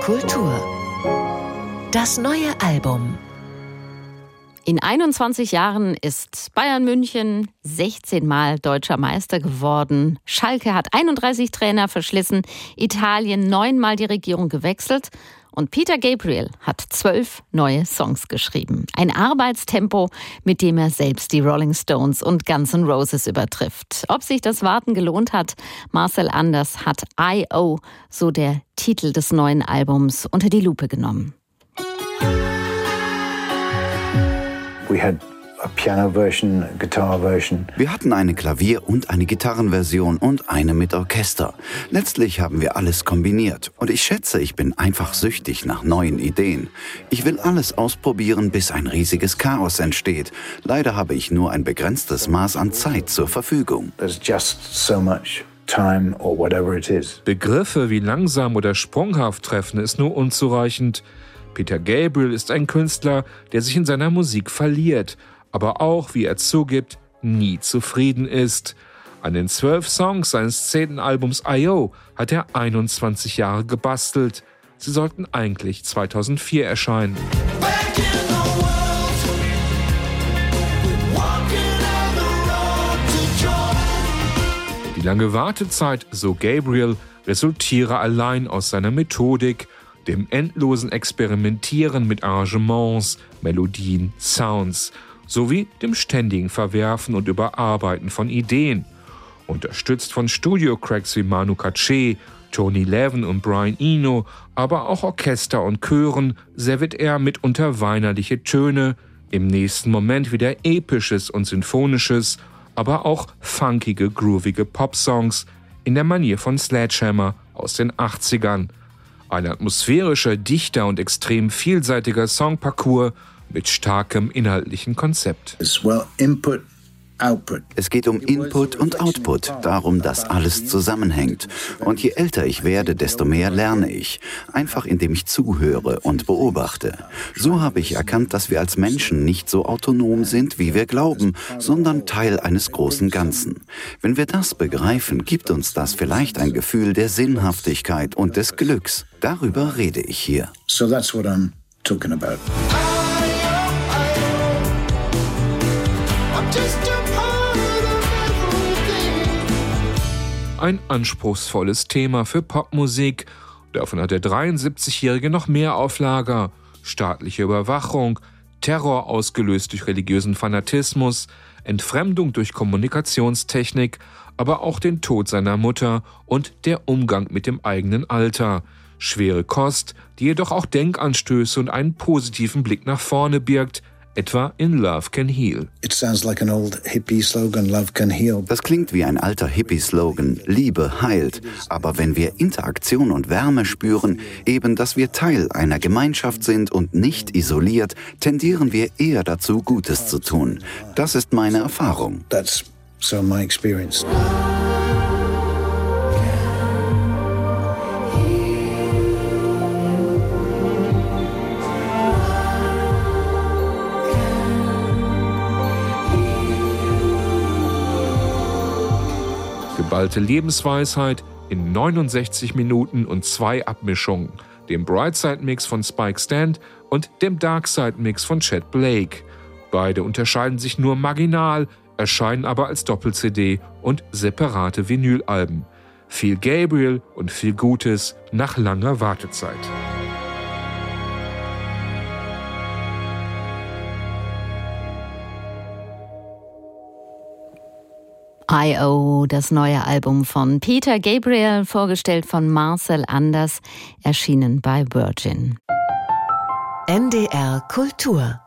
Kultur. Das neue Album. In 21 Jahren ist Bayern München 16 Mal deutscher Meister geworden. Schalke hat 31 Trainer verschlissen, Italien neunmal die Regierung gewechselt und Peter Gabriel hat zwölf neue Songs geschrieben. Ein Arbeitstempo, mit dem er selbst die Rolling Stones und Guns N' Roses übertrifft. Ob sich das Warten gelohnt hat, Marcel Anders hat I.O., so der Titel des neuen Albums, unter die Lupe genommen. Wir hatten eine Klavier- und eine Gitarrenversion und eine mit Orchester. Letztlich haben wir alles kombiniert. Und ich schätze, ich bin einfach süchtig nach neuen Ideen. Ich will alles ausprobieren, bis ein riesiges Chaos entsteht. Leider habe ich nur ein begrenztes Maß an Zeit zur Verfügung. Begriffe wie langsam oder sprunghaft treffen ist nur unzureichend. Peter Gabriel ist ein Künstler, der sich in seiner Musik verliert aber auch, wie er zugibt, nie zufrieden ist. An den zwölf Songs seines zehnten Albums I.O. hat er 21 Jahre gebastelt. Sie sollten eigentlich 2004 erscheinen. Die lange Wartezeit, so Gabriel, resultiere allein aus seiner Methodik, dem endlosen Experimentieren mit Arrangements, Melodien, Sounds – sowie dem ständigen Verwerfen und Überarbeiten von Ideen. Unterstützt von Studio-Cracks wie Manu Katché, Tony Levin und Brian Eno, aber auch Orchester und Chören serviert er mitunter weinerliche Töne, im nächsten Moment wieder episches und symphonisches, aber auch funkige, groovige Popsongs in der Manier von Sledgehammer aus den 80ern. Ein atmosphärischer, dichter und extrem vielseitiger Songparcours mit starkem inhaltlichen Konzept. Es geht um Input und Output, darum, dass alles zusammenhängt. Und je älter ich werde, desto mehr lerne ich. Einfach indem ich zuhöre und beobachte. So habe ich erkannt, dass wir als Menschen nicht so autonom sind, wie wir glauben, sondern Teil eines großen Ganzen. Wenn wir das begreifen, gibt uns das vielleicht ein Gefühl der Sinnhaftigkeit und des Glücks. Darüber rede ich hier. So that's what I'm talking about. Ein anspruchsvolles Thema für Popmusik. Davon hat der 73-Jährige noch mehr auf Lager. Staatliche Überwachung, Terror ausgelöst durch religiösen Fanatismus, Entfremdung durch Kommunikationstechnik, aber auch den Tod seiner Mutter und der Umgang mit dem eigenen Alter. Schwere Kost, die jedoch auch Denkanstöße und einen positiven Blick nach vorne birgt, etwa in Love Can Heal. Das klingt wie ein alter Hippie-Slogan, Liebe heilt. Aber wenn wir Interaktion und Wärme spüren, eben dass wir Teil einer Gemeinschaft sind und nicht isoliert, tendieren wir eher dazu, Gutes zu tun. Das ist meine Erfahrung. That's so my experience. Geballte Lebensweisheit in 69 Minuten und zwei Abmischungen, dem Brightside-Mix von Spike Stand und dem Darkside-Mix von Chad Blake. Beide unterscheiden sich nur marginal, erscheinen aber als Doppel-CD und separate Vinylalben. Viel Gabriel und viel Gutes nach langer Wartezeit. I.O., das neue Album von Peter Gabriel, vorgestellt von Marcel Anders, erschienen bei Virgin. NDR Kultur